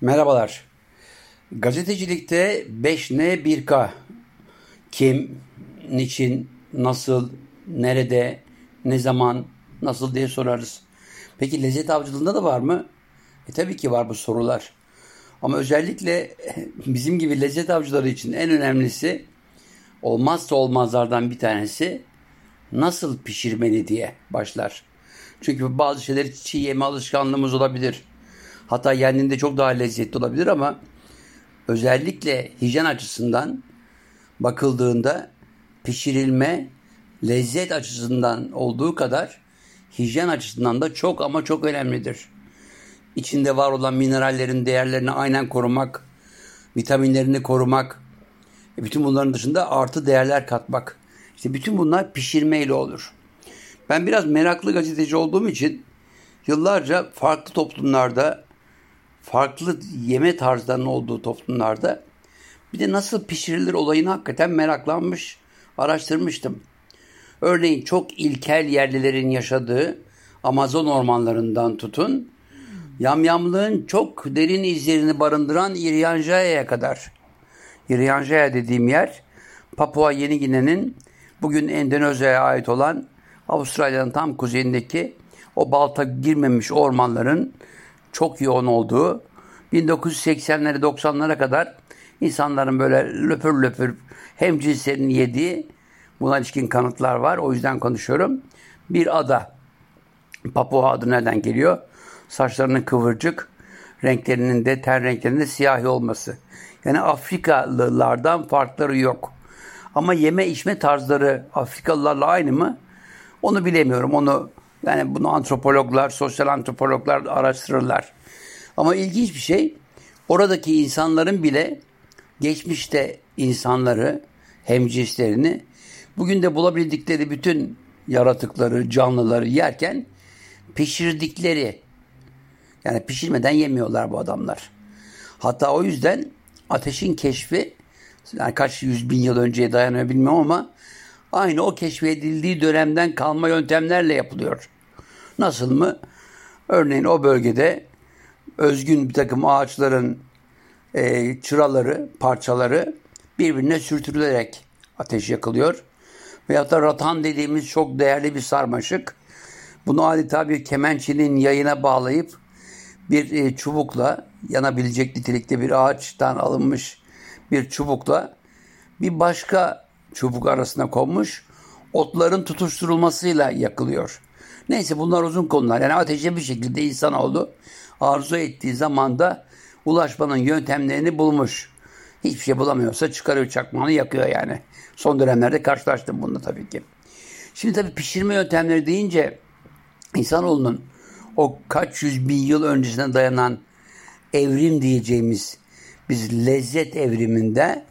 Merhabalar. Gazetecilikte 5N 1K. Kim, niçin, nasıl, nerede, ne zaman, nasıl diye sorarız. Peki lezzet avcılığında da var mı? E tabii ki var bu sorular. Ama özellikle bizim gibi lezzet avcıları için en önemlisi olmazsa olmazlardan bir tanesi nasıl pişirmeli diye başlar. Çünkü bazı şeyleri çiğ yeme alışkanlığımız olabilir. Hatta yendiğinde çok daha lezzetli olabilir ama özellikle hijyen açısından bakıldığında pişirilme lezzet açısından olduğu kadar hijyen açısından da çok ama çok önemlidir. İçinde var olan minerallerin değerlerini aynen korumak, vitaminlerini korumak, e, bütün bunların dışında artı değerler katmak. İşte bütün bunlar pişirmeyle olur. Ben biraz meraklı gazeteci olduğum için yıllarca farklı toplumlarda, farklı yeme tarzlarının olduğu toplumlarda bir de nasıl pişirilir olayını hakikaten meraklanmış, araştırmıştım. Örneğin çok ilkel yerlilerin yaşadığı Amazon ormanlarından tutun, yamyamlığın çok derin izlerini barındıran İryanjaya'ya kadar. İryanjaya dediğim yer, Papua Yeni Gine'nin bugün Endonezya'ya ait olan Avustralya'nın tam kuzeyindeki o balta girmemiş ormanların çok yoğun olduğu 1980'lere 90'lara kadar insanların böyle löpür löpür hem cinslerini yediği buna ilişkin kanıtlar var. O yüzden konuşuyorum. Bir ada. Papua adı nereden geliyor? Saçlarının kıvırcık, renklerinin de ten renklerinin de siyahi olması. Yani Afrikalılardan farkları yok. Ama yeme içme tarzları Afrikalılarla aynı mı? Onu bilemiyorum. Onu yani bunu antropologlar, sosyal antropologlar araştırırlar. Ama ilginç bir şey oradaki insanların bile geçmişte insanları, hemcinslerini bugün de bulabildikleri bütün yaratıkları, canlıları yerken pişirdikleri yani pişirmeden yemiyorlar bu adamlar. Hatta o yüzden ateşin keşfi yani kaç yüz bin yıl önceye dayanıyor bilmiyorum ama aynı o keşfedildiği dönemden kalma yöntemlerle yapılıyor. Nasıl mı? Örneğin o bölgede özgün bir takım ağaçların e, çıraları, parçaları birbirine sürtürülerek ateş yakılıyor. Veyahut da ratan dediğimiz çok değerli bir sarmaşık. Bunu adeta bir kemençenin yayına bağlayıp bir e, çubukla yanabilecek nitelikte bir ağaçtan alınmış bir çubukla bir başka çubuk arasına konmuş otların tutuşturulmasıyla yakılıyor. Neyse bunlar uzun konular. Yani ateşe bir şekilde insan oldu. Arzu ettiği zamanda ulaşmanın yöntemlerini bulmuş. Hiçbir şey bulamıyorsa çıkarıyor çakmağını yakıyor yani. Son dönemlerde karşılaştım bununla tabii ki. Şimdi tabii pişirme yöntemleri deyince insanoğlunun o kaç yüz bin yıl öncesine dayanan evrim diyeceğimiz biz lezzet evriminde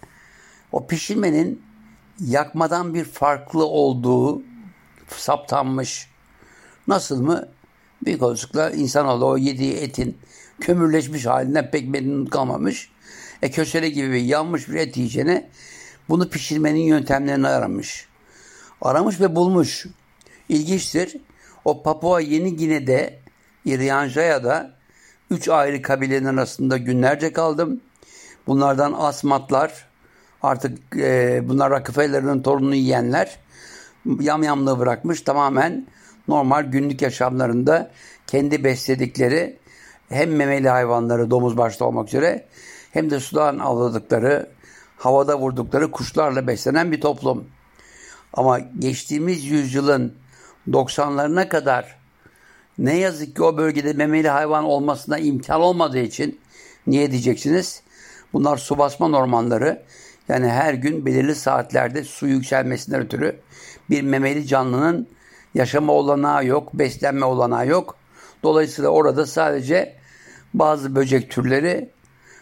o pişirmenin yakmadan bir farklı olduğu saptanmış. Nasıl mı? Büyük olasılıkla insanoğlu o yediği etin kömürleşmiş halinden pek memnun kalmamış. E kösele gibi bir yanmış bir et yiyeceğine bunu pişirmenin yöntemlerini aramış. Aramış ve bulmuş. İlginçtir. O Papua Yeni Gine'de İryanjaya'da üç ayrı kabilenin arasında günlerce kaldım. Bunlardan asmatlar, artık e, bunlar Rockefeller'ın torununu yiyenler yamyamlığı bırakmış. Tamamen normal günlük yaşamlarında kendi besledikleri hem memeli hayvanları domuz başta olmak üzere hem de sudan avladıkları, havada vurdukları kuşlarla beslenen bir toplum. Ama geçtiğimiz yüzyılın 90'larına kadar ne yazık ki o bölgede memeli hayvan olmasına imkan olmadığı için niye diyeceksiniz? Bunlar su basma ormanları. Yani her gün belirli saatlerde su yükselmesinden ötürü bir memeli canlının yaşama olanağı yok, beslenme olanağı yok. Dolayısıyla orada sadece bazı böcek türleri,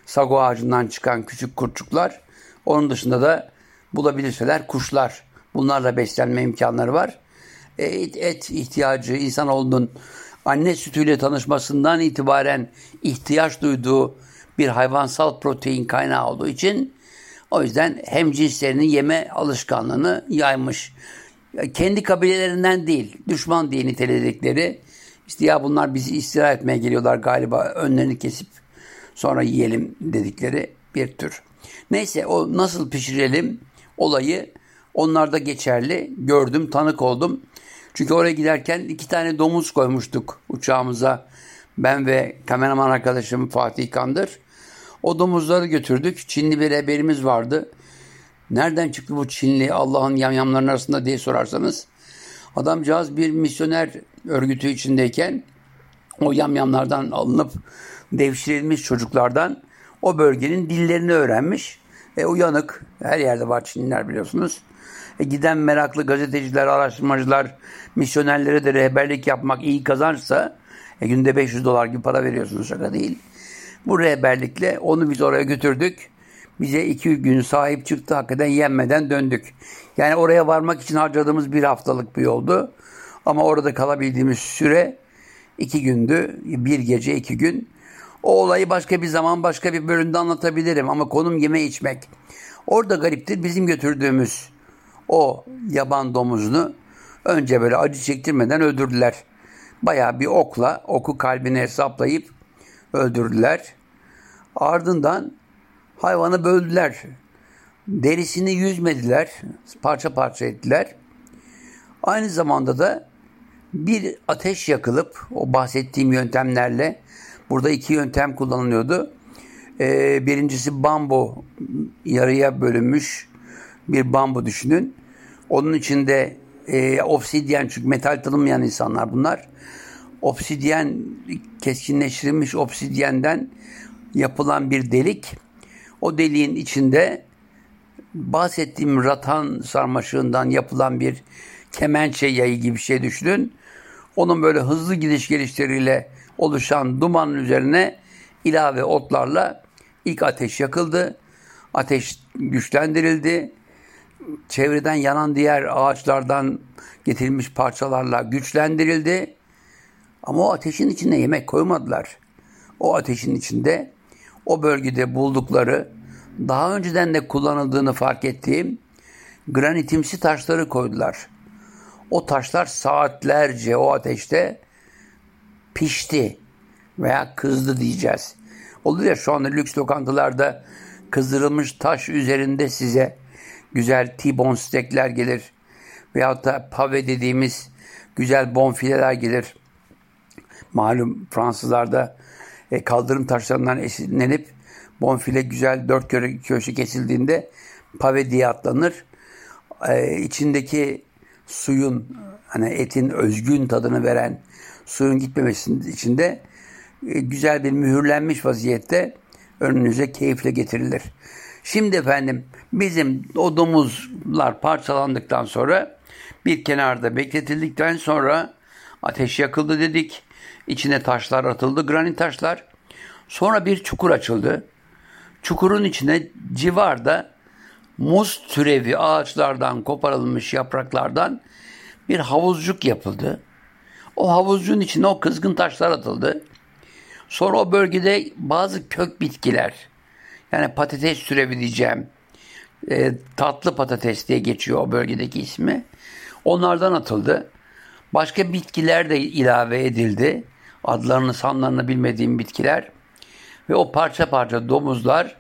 sago ağacından çıkan küçük kurtçuklar, onun dışında da bulabilirseler kuşlar. Bunlarla beslenme imkanları var. Et, et ihtiyacı insanoğlunun anne sütüyle tanışmasından itibaren ihtiyaç duyduğu bir hayvansal protein kaynağı olduğu için o yüzden hem cinslerinin yeme alışkanlığını yaymış. Kendi kabilelerinden değil, düşman diye niteledikleri işte ya bunlar bizi istirahat etmeye geliyorlar galiba önlerini kesip sonra yiyelim dedikleri bir tür. Neyse o nasıl pişirelim olayı onlarda geçerli. Gördüm, tanık oldum. Çünkü oraya giderken iki tane domuz koymuştuk uçağımıza. Ben ve kameraman arkadaşım Fatih Kandır. O domuzları götürdük. Çinli bir haberimiz vardı. Nereden çıktı bu Çinli Allah'ın yamyamlarının arasında diye sorarsanız. Adamcağız bir misyoner örgütü içindeyken o yamyamlardan alınıp devşirilmiş çocuklardan o bölgenin dillerini öğrenmiş. E, uyanık. Her yerde var Çinliler biliyorsunuz. E, giden meraklı gazeteciler, araştırmacılar, misyonerlere de rehberlik yapmak iyi kazançsa e, günde 500 dolar gibi para veriyorsunuz şaka değil. Bu rehberlikle onu biz oraya götürdük. Bize iki gün sahip çıktı. Hakikaten yenmeden döndük. Yani oraya varmak için harcadığımız bir haftalık bir yoldu. Ama orada kalabildiğimiz süre iki gündü. Bir gece iki gün. O olayı başka bir zaman başka bir bölümde anlatabilirim. Ama konum yeme içmek. Orada gariptir bizim götürdüğümüz o yaban domuzunu önce böyle acı çektirmeden öldürdüler. Bayağı bir okla oku kalbine saplayıp öldürdüler. Ardından hayvanı böldüler. Derisini yüzmediler, parça parça ettiler. Aynı zamanda da bir ateş yakılıp o bahsettiğim yöntemlerle burada iki yöntem kullanılıyordu. Ee, birincisi bambu yarıya bölünmüş bir bambu düşünün. Onun içinde e, obsidyen çünkü metal tanımayan insanlar bunlar. Obsidyen keskinleştirilmiş obsidyenden yapılan bir delik. O deliğin içinde bahsettiğim ratan sarmaşığından yapılan bir kemençe yayı gibi bir şey düşünün. Onun böyle hızlı gidiş gelişleriyle oluşan dumanın üzerine ilave otlarla ilk ateş yakıldı. Ateş güçlendirildi. Çevreden yanan diğer ağaçlardan getirilmiş parçalarla güçlendirildi. Ama o ateşin içine yemek koymadılar. O ateşin içinde o bölgede buldukları daha önceden de kullanıldığını fark ettiğim granitimsi taşları koydular. O taşlar saatlerce o ateşte pişti veya kızdı diyeceğiz. Olur ya şu anda lüks lokantalarda kızdırılmış taş üzerinde size güzel T-bone steakler gelir. Veyahut da pave dediğimiz güzel bonfileler gelir. Malum Fransızlarda e, kaldırım taşlarından esinlenip bonfile güzel dört köşe, köşe kesildiğinde pave diye atlanır. E, içindeki suyun hani etin özgün tadını veren suyun gitmemesinin içinde e, güzel bir mühürlenmiş vaziyette önünüze keyifle getirilir. Şimdi efendim bizim o domuzlar parçalandıktan sonra bir kenarda bekletildikten sonra ateş yakıldı dedik. İçine taşlar atıldı, granit taşlar. Sonra bir çukur açıldı. Çukurun içine civarda muz türevi ağaçlardan koparılmış yapraklardan bir havuzcuk yapıldı. O havuzcuğun içine o kızgın taşlar atıldı. Sonra o bölgede bazı kök bitkiler, yani patates türevi diyeceğim, e, tatlı patates diye geçiyor o bölgedeki ismi. Onlardan atıldı. Başka bitkiler de ilave edildi. Adlarını sanlarını bilmediğim bitkiler. Ve o parça parça domuzlar,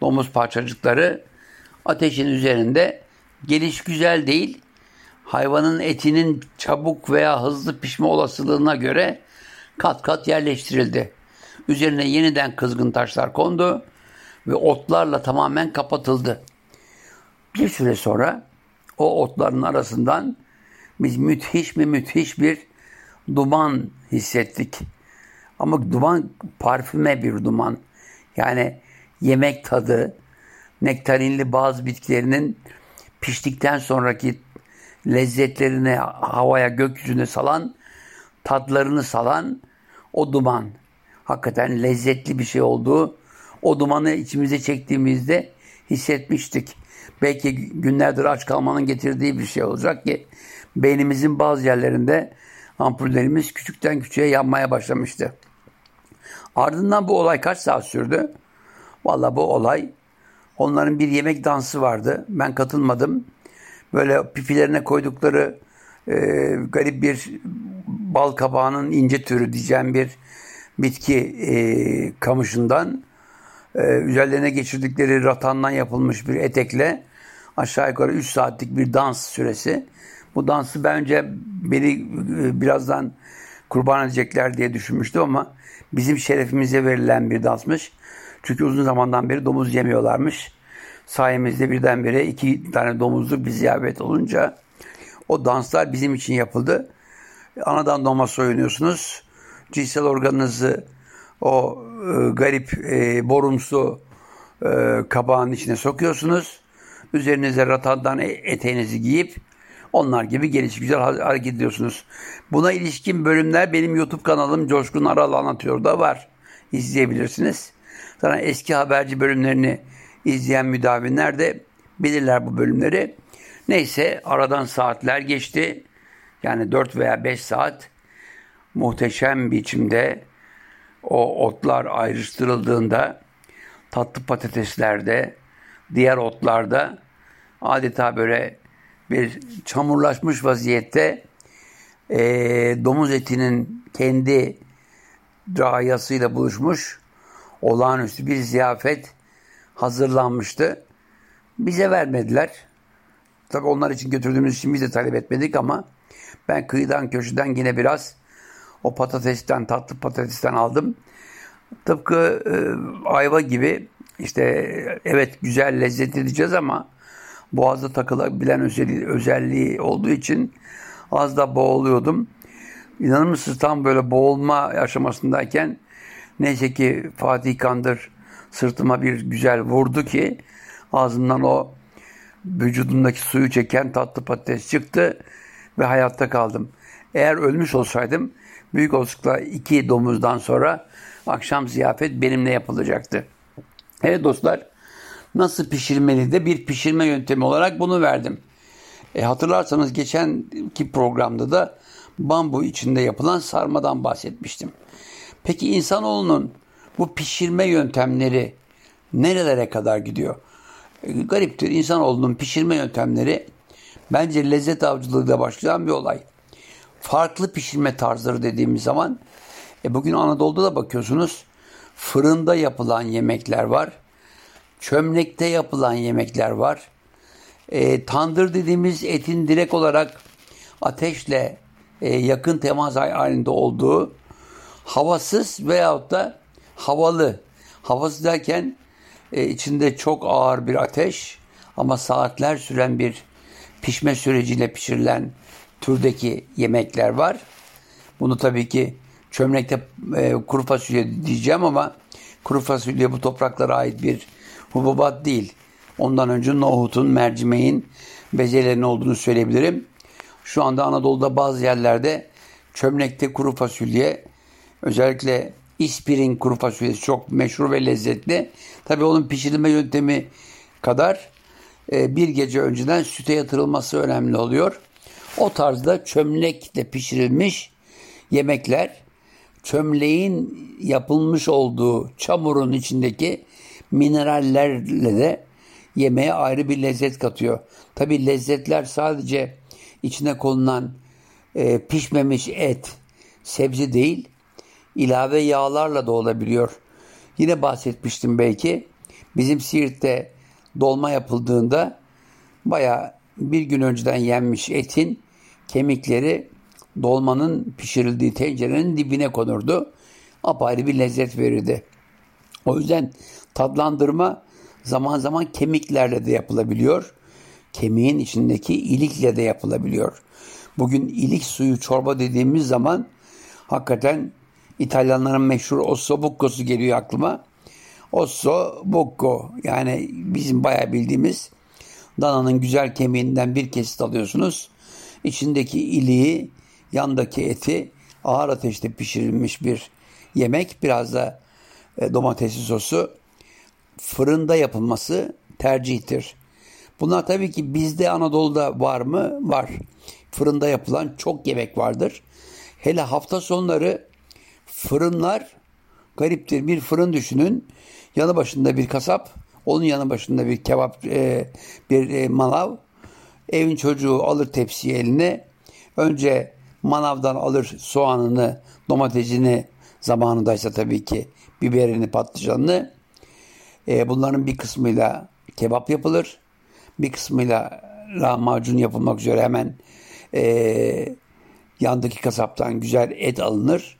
domuz parçacıkları ateşin üzerinde geliş güzel değil. Hayvanın etinin çabuk veya hızlı pişme olasılığına göre kat kat yerleştirildi. Üzerine yeniden kızgın taşlar kondu ve otlarla tamamen kapatıldı. Bir süre sonra o otların arasından biz müthiş mi müthiş bir duman hissettik. Ama duman parfüme bir duman. Yani yemek tadı, nektarinli bazı bitkilerinin piştikten sonraki lezzetlerini havaya, gökyüzüne salan, tatlarını salan o duman. Hakikaten lezzetli bir şey olduğu, o dumanı içimize çektiğimizde hissetmiştik. Belki günlerdir aç kalmanın getirdiği bir şey olacak ki beynimizin bazı yerlerinde ampullerimiz küçükten küçüğe yanmaya başlamıştı. Ardından bu olay kaç saat sürdü? Valla bu olay onların bir yemek dansı vardı. Ben katılmadım. Böyle pipilerine koydukları e, garip bir bal kabağının ince türü diyeceğim bir bitki e, kamışından e, üzerlerine geçirdikleri ratandan yapılmış bir etekle aşağı yukarı 3 saatlik bir dans süresi. Bu dansı bence beni e, birazdan kurban edecekler diye düşünmüştüm ama bizim şerefimize verilen bir dansmış. Çünkü uzun zamandan beri domuz yemiyorlarmış. Sayemizde birdenbire iki tane domuzluk bir ziyafet olunca o danslar bizim için yapıldı. Anadan doğma soyunuyorsunuz. Cinsel organınızı o e, garip e, borumsu e, kabağın içine sokuyorsunuz. Üzerinize ratandan e, eteğinizi giyip onlar gibi gelişi güzel hareket ediyorsunuz. Buna ilişkin bölümler benim YouTube kanalım Coşkun Aral anlatıyor da var. İzleyebilirsiniz. Zaten eski haberci bölümlerini izleyen müdavimler de bilirler bu bölümleri. Neyse aradan saatler geçti. Yani 4 veya 5 saat muhteşem biçimde o otlar ayrıştırıldığında tatlı patateslerde, diğer otlarda adeta böyle bir çamurlaşmış vaziyette e, domuz etinin kendi rayasıyla buluşmuş olağanüstü bir ziyafet hazırlanmıştı. Bize vermediler. Tabii onlar için götürdüğümüz için biz de talep etmedik ama ben kıyıdan köşeden yine biraz o patatesten, tatlı patatesten aldım. Tıpkı e, ayva gibi işte evet güzel lezzet edeceğiz ama boğazda takılabilen özelliği, özelliği olduğu için az da boğuluyordum. İnanır mısınız tam böyle boğulma aşamasındayken neyse ki Fatih Kandır sırtıma bir güzel vurdu ki ağzımdan o vücudumdaki suyu çeken tatlı patates çıktı ve hayatta kaldım. Eğer ölmüş olsaydım büyük olasılıkla iki domuzdan sonra akşam ziyafet benimle yapılacaktı. Evet dostlar nasıl pişirmeli de bir pişirme yöntemi olarak bunu verdim. E, hatırlarsanız geçenki programda da bambu içinde yapılan sarmadan bahsetmiştim. Peki insanoğlunun bu pişirme yöntemleri nerelere kadar gidiyor? E, gariptir. İnsanoğlunun pişirme yöntemleri bence lezzet avcılığıyla başlayan bir olay. Farklı pişirme tarzları dediğimiz zaman e bugün Anadolu'da da bakıyorsunuz fırında yapılan yemekler var. Çömlekte yapılan yemekler var. E, tandır dediğimiz etin direkt olarak ateşle e, yakın temas halinde olduğu havasız veyahut da havalı. Havasız derken e, içinde çok ağır bir ateş ama saatler süren bir pişme süreciyle pişirilen türdeki yemekler var. Bunu tabii ki çömlekte e, kuru fasulye diyeceğim ama kuru fasulye bu topraklara ait bir hububat değil. Ondan önce nohutun, mercimeğin, bezelerin olduğunu söyleyebilirim. Şu anda Anadolu'da bazı yerlerde çömlekte kuru fasulye, özellikle İspir'in kuru fasulyesi çok meşhur ve lezzetli. Tabii onun pişirilme yöntemi kadar e, bir gece önceden süte yatırılması önemli oluyor. O tarzda çömlekle pişirilmiş yemekler çömleğin yapılmış olduğu çamurun içindeki minerallerle de yemeğe ayrı bir lezzet katıyor. Tabi lezzetler sadece içine konulan e, pişmemiş et, sebze değil, ilave yağlarla da olabiliyor. Yine bahsetmiştim belki. Bizim Siirt'te dolma yapıldığında baya bir gün önceden yenmiş etin kemikleri dolmanın pişirildiği tencerenin dibine konurdu. Apayrı bir lezzet verirdi. O yüzden tadlandırma zaman zaman kemiklerle de yapılabiliyor. Kemiğin içindeki ilikle de yapılabiliyor. Bugün ilik suyu çorba dediğimiz zaman hakikaten İtalyanların meşhur osso bucco'su geliyor aklıma. Osso bucco yani bizim bayağı bildiğimiz dananın güzel kemiğinden bir kesit alıyorsunuz. İçindeki iliği, yandaki eti ağır ateşte pişirilmiş bir yemek. Biraz da e, domatesli sosu fırında yapılması tercihtir. Bunlar tabii ki bizde Anadolu'da var mı? Var. Fırında yapılan çok yemek vardır. Hele hafta sonları fırınlar gariptir. Bir fırın düşünün. Yanı başında bir kasap, onun yanı başında bir kebap, e, bir e, manav. Evin çocuğu alır tepsiyi eline. Önce manavdan alır soğanını, domatesini zamanındaysa tabii ki biberini, patlıcanını. E, bunların bir kısmıyla kebap yapılır. Bir kısmıyla lahmacun yapılmak üzere hemen e, yandaki kasaptan güzel et alınır.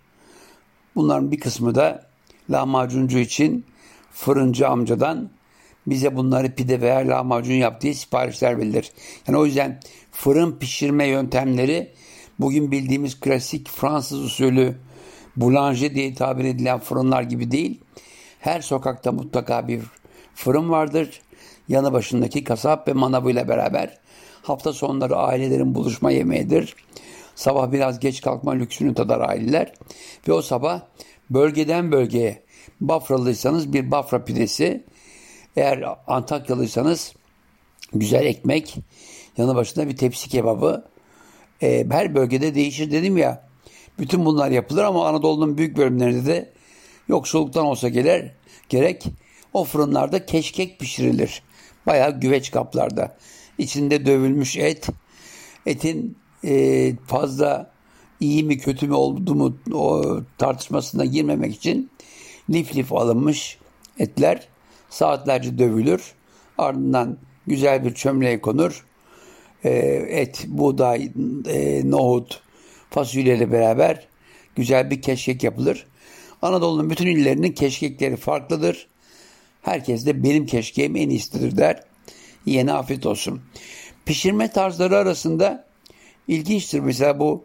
Bunların bir kısmı da lahmacuncu için fırıncı amcadan bize bunları pide veya lahmacun yap diye siparişler verilir. Yani o yüzden fırın pişirme yöntemleri bugün bildiğimiz klasik Fransız usulü boulanger diye tabir edilen fırınlar gibi değil. Her sokakta mutlaka bir fırın vardır. Yanı başındaki kasap ve manavıyla beraber hafta sonları ailelerin buluşma yemeğidir. Sabah biraz geç kalkma lüksünü tadar aileler. Ve o sabah bölgeden bölgeye Bafralıysanız bir Bafra pidesi, eğer Antakyalıysanız güzel ekmek, yanı başında bir tepsi kebabı. E, her bölgede değişir dedim ya. Bütün bunlar yapılır ama Anadolu'nun büyük bölümlerinde de yoksulluktan olsa gelir, gerek o fırınlarda keşkek pişirilir. Bayağı güveç kaplarda. İçinde dövülmüş et. Etin e, fazla iyi mi kötü mü oldu mu o tartışmasına girmemek için lif lif alınmış etler saatlerce dövülür. Ardından güzel bir çömleğe konur. E, et, buğday, e, nohut, fasulyeyle beraber güzel bir keşkek yapılır. Anadolu'nun bütün illerinin keşkekleri farklıdır. Herkes de benim keşkeğim en iyisidir der. Yeni afiyet olsun. Pişirme tarzları arasında ilginçtir. Mesela bu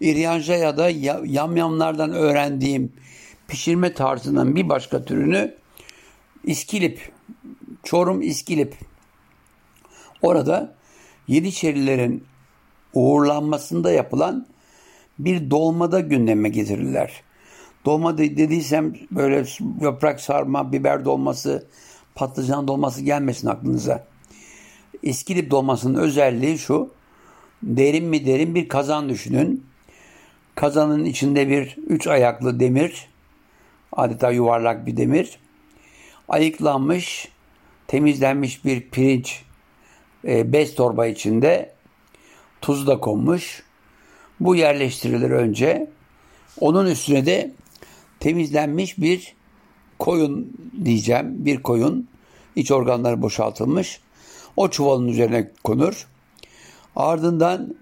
İryanja ya da yamyamlardan öğrendiğim pişirme tarzının bir başka türünü İskilip, Çorum İskilip. Orada Yeniçerilerin uğurlanmasında yapılan bir dolmada gündeme getirirler. Dolma dediysem böyle yaprak sarma, biber dolması, patlıcan dolması gelmesin aklınıza. İskilip dolmasının özelliği şu. Derin mi derin bir kazan düşünün. Kazanın içinde bir üç ayaklı demir, adeta yuvarlak bir demir. Ayıklanmış, temizlenmiş bir pirinç e, bez torba içinde tuz da konmuş. Bu yerleştirilir önce. Onun üstüne de temizlenmiş bir koyun diyeceğim. Bir koyun iç organları boşaltılmış. O çuvalın üzerine konur. Ardından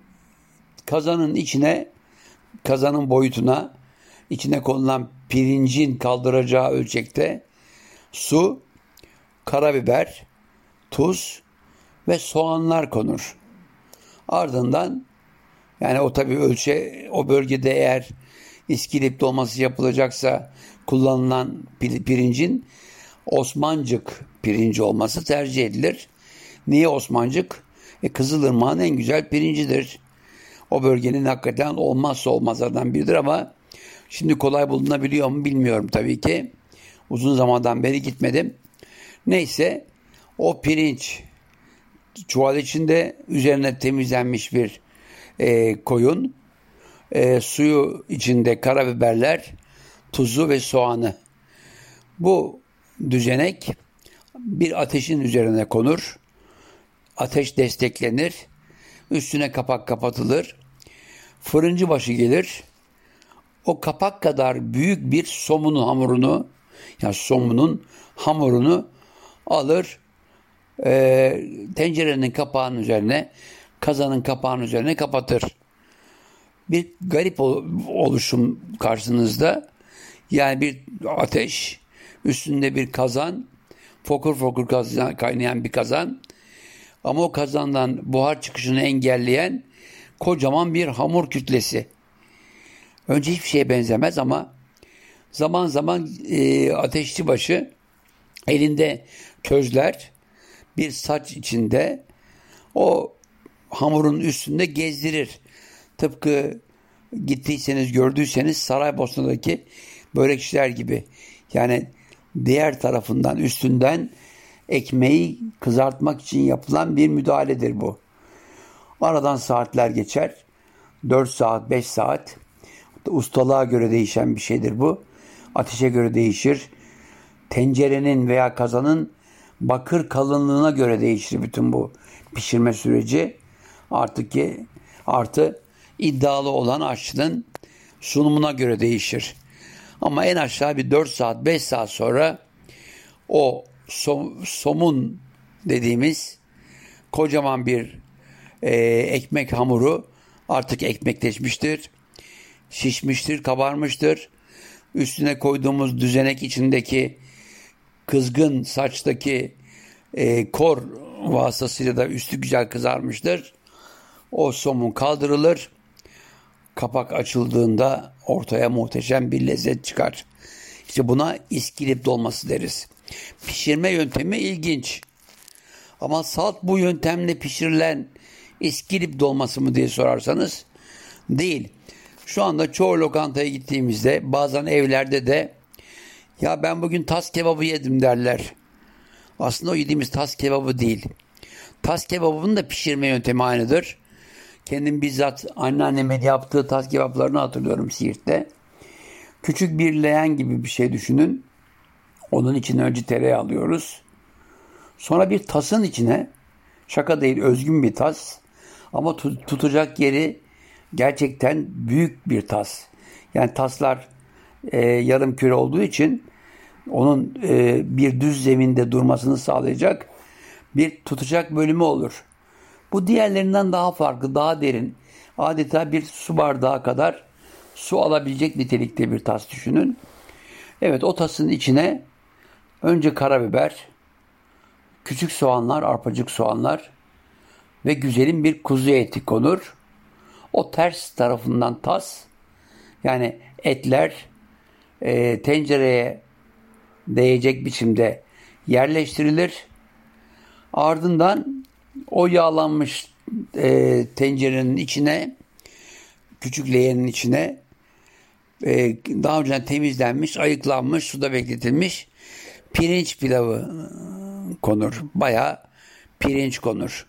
kazanın içine kazanın boyutuna içine konulan pirincin kaldıracağı ölçekte su, karabiber, tuz ve soğanlar konur. Ardından yani o tabi ölçe o bölgede eğer iskilip dolması yapılacaksa kullanılan pirincin Osmancık pirinci olması tercih edilir. Niye Osmancık? E, Kızılırmak'ın en güzel pirincidir. O bölgenin hakikaten olmazsa olmazlardan biridir ama şimdi kolay bulunabiliyor mu bilmiyorum tabii ki. Uzun zamandan beri gitmedim. Neyse o pirinç çuval içinde üzerine temizlenmiş bir e, koyun, e, suyu içinde karabiberler, tuzu ve soğanı. Bu düzenek bir ateşin üzerine konur. Ateş desteklenir. Üstüne kapak kapatılır. Fırıncı başı gelir. O kapak kadar büyük bir somunun hamurunu, yani somunun hamurunu alır. E, tencerenin kapağının üzerine, kazanın kapağının üzerine kapatır. Bir garip oluşum karşınızda. Yani bir ateş, üstünde bir kazan, fokur fokur kaynayan bir kazan. Ama o kazandan buhar çıkışını engelleyen kocaman bir hamur kütlesi. Önce hiçbir şeye benzemez ama zaman zaman e, ateşçi başı elinde közler bir saç içinde o hamurun üstünde gezdirir. Tıpkı gittiyseniz gördüyseniz Saraybosna'daki börekçiler gibi. Yani diğer tarafından üstünden ekmeği kızartmak için yapılan bir müdahaledir bu. Aradan saatler geçer. 4 saat, 5 saat. Ustalığa göre değişen bir şeydir bu. Ateşe göre değişir. Tencerenin veya kazanın bakır kalınlığına göre değişir bütün bu pişirme süreci. Artık ki artı iddialı olan aşçının sunumuna göre değişir. Ama en aşağı bir 4 saat 5 saat sonra o som, somun dediğimiz kocaman bir e, ekmek hamuru artık ekmekleşmiştir, şişmiştir, kabarmıştır. Üstüne koyduğumuz düzenek içindeki kızgın saçtaki e, kor vasıtasıyla da üstü güzel kızarmıştır. O somun kaldırılır. Kapak açıldığında ortaya muhteşem bir lezzet çıkar. İşte buna iskilip dolması deriz. Pişirme yöntemi ilginç. Ama salt bu yöntemle pişirilen iskilip dolması mı diye sorarsanız değil. Şu anda çoğu lokantaya gittiğimizde bazen evlerde de ya ben bugün tas kebabı yedim derler. Aslında o yediğimiz tas kebabı değil. Tas kebabının da pişirme yöntemi aynıdır. Kendim bizzat anneannemin yaptığı tas kebaplarını hatırlıyorum Siirt'te. Küçük bir leğen gibi bir şey düşünün. Onun içine önce tereyağı alıyoruz. Sonra bir tasın içine şaka değil özgün bir tas ama tutacak yeri gerçekten büyük bir tas. Yani taslar e, yarım küre olduğu için onun e, bir düz zeminde durmasını sağlayacak bir tutacak bölümü olur. Bu diğerlerinden daha farklı, daha derin. Adeta bir su bardağı kadar su alabilecek nitelikte bir tas düşünün. Evet o tasın içine önce karabiber, küçük soğanlar, arpacık soğanlar ve güzelim bir kuzu eti konur. O ters tarafından tas yani etler e, tencereye değecek biçimde yerleştirilir. Ardından o yağlanmış e, tencerenin içine küçük leğenin içine e, daha önce temizlenmiş, ayıklanmış, suda bekletilmiş pirinç pilavı konur. Baya pirinç konur.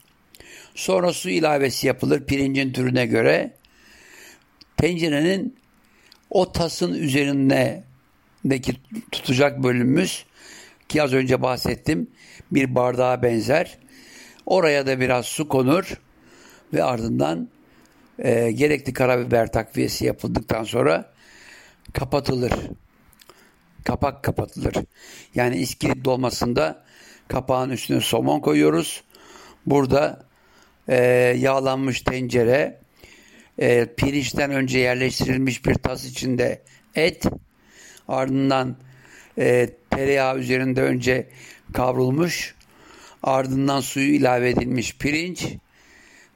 Sonra su ilavesi yapılır pirincin türüne göre. Tencerenin o tasın üzerindeki tutacak bölümümüz ki az önce bahsettim bir bardağa benzer. Oraya da biraz su konur ve ardından e, gerekli karabiber takviyesi yapıldıktan sonra kapatılır. Kapak kapatılır. Yani iskilit dolmasında kapağın üstüne somon koyuyoruz. Burada e, yağlanmış tencere, e, pirinçten önce yerleştirilmiş bir tas içinde et, ardından e, tereyağı üzerinde önce kavrulmuş, ardından suyu ilave edilmiş pirinç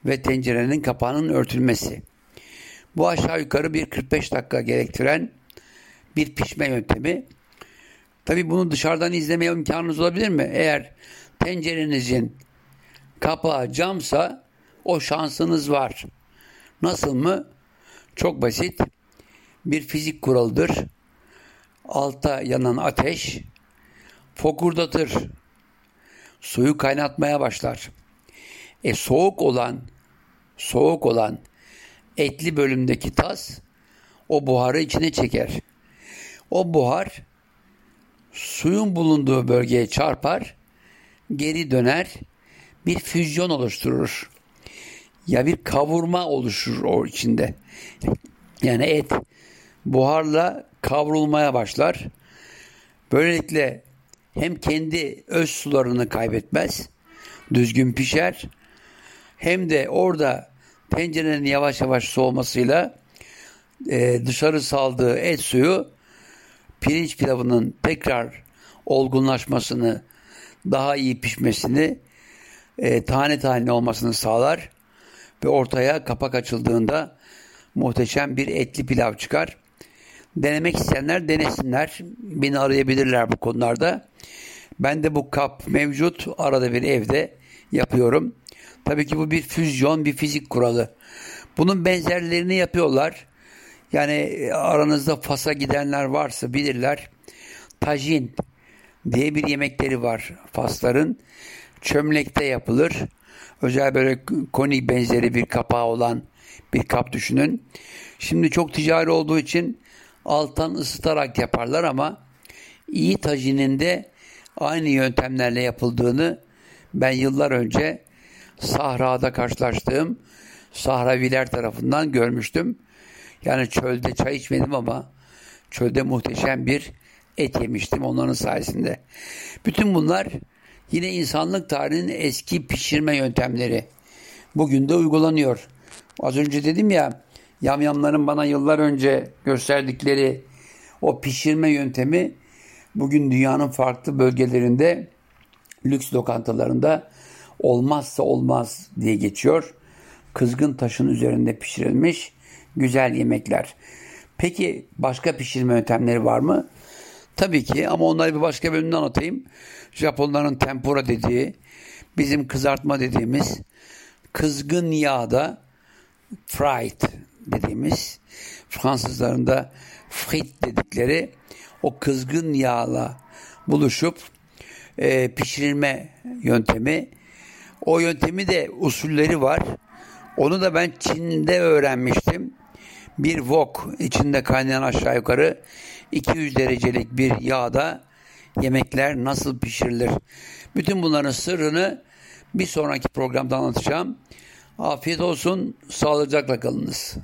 ve tencerenin kapağının örtülmesi. Bu aşağı yukarı bir 45 dakika gerektiren bir pişme yöntemi. Tabi bunu dışarıdan izlemeye imkanınız olabilir mi? Eğer tencerenizin kapağı camsa o şansınız var. Nasıl mı? Çok basit. Bir fizik kuralıdır. Altta yanan ateş fokurdatır. Suyu kaynatmaya başlar. E soğuk olan soğuk olan etli bölümdeki tas o buharı içine çeker. O buhar suyun bulunduğu bölgeye çarpar, geri döner, bir füzyon oluşturur. Ya bir kavurma oluşur o içinde. Yani et buharla kavrulmaya başlar. Böylelikle hem kendi öz sularını kaybetmez, düzgün pişer, hem de orada tencerenin yavaş yavaş soğumasıyla e, dışarı saldığı et suyu pirinç pilavının tekrar olgunlaşmasını, daha iyi pişmesini, e, tane tane olmasını sağlar ve ortaya kapak açıldığında muhteşem bir etli pilav çıkar. Denemek isteyenler denesinler. Beni arayabilirler bu konularda. Ben de bu kap mevcut. Arada bir evde yapıyorum. Tabii ki bu bir füzyon, bir fizik kuralı. Bunun benzerlerini yapıyorlar. Yani e, aranızda Fas'a gidenler varsa bilirler. Tajin diye bir yemekleri var Fasların. Çömlekte yapılır. Özel böyle konik benzeri bir kapağı olan bir kap düşünün. Şimdi çok ticari olduğu için alttan ısıtarak yaparlar ama iyi tajinin de aynı yöntemlerle yapıldığını ben yıllar önce sahrada karşılaştığım Sahraviler tarafından görmüştüm. Yani çölde çay içmedim ama çölde muhteşem bir et yemiştim onların sayesinde. Bütün bunlar yine insanlık tarihinin eski pişirme yöntemleri. Bugün de uygulanıyor. Az önce dedim ya yamyamların bana yıllar önce gösterdikleri o pişirme yöntemi bugün dünyanın farklı bölgelerinde lüks lokantalarında olmazsa olmaz diye geçiyor. Kızgın taşın üzerinde pişirilmiş güzel yemekler. Peki başka pişirme yöntemleri var mı? Tabii ki ama onları bir başka bölümde anlatayım. Japonların tempura dediği, bizim kızartma dediğimiz kızgın yağda fried dediğimiz Fransızların da frit dedikleri o kızgın yağla buluşup e, pişirilme yöntemi. O yöntemi de usulleri var. Onu da ben Çin'de öğrenmiştim. Bir wok içinde kaynayan aşağı yukarı 200 derecelik bir yağda yemekler nasıl pişirilir? Bütün bunların sırrını bir sonraki programda anlatacağım. Afiyet olsun, sağlıcakla kalınız.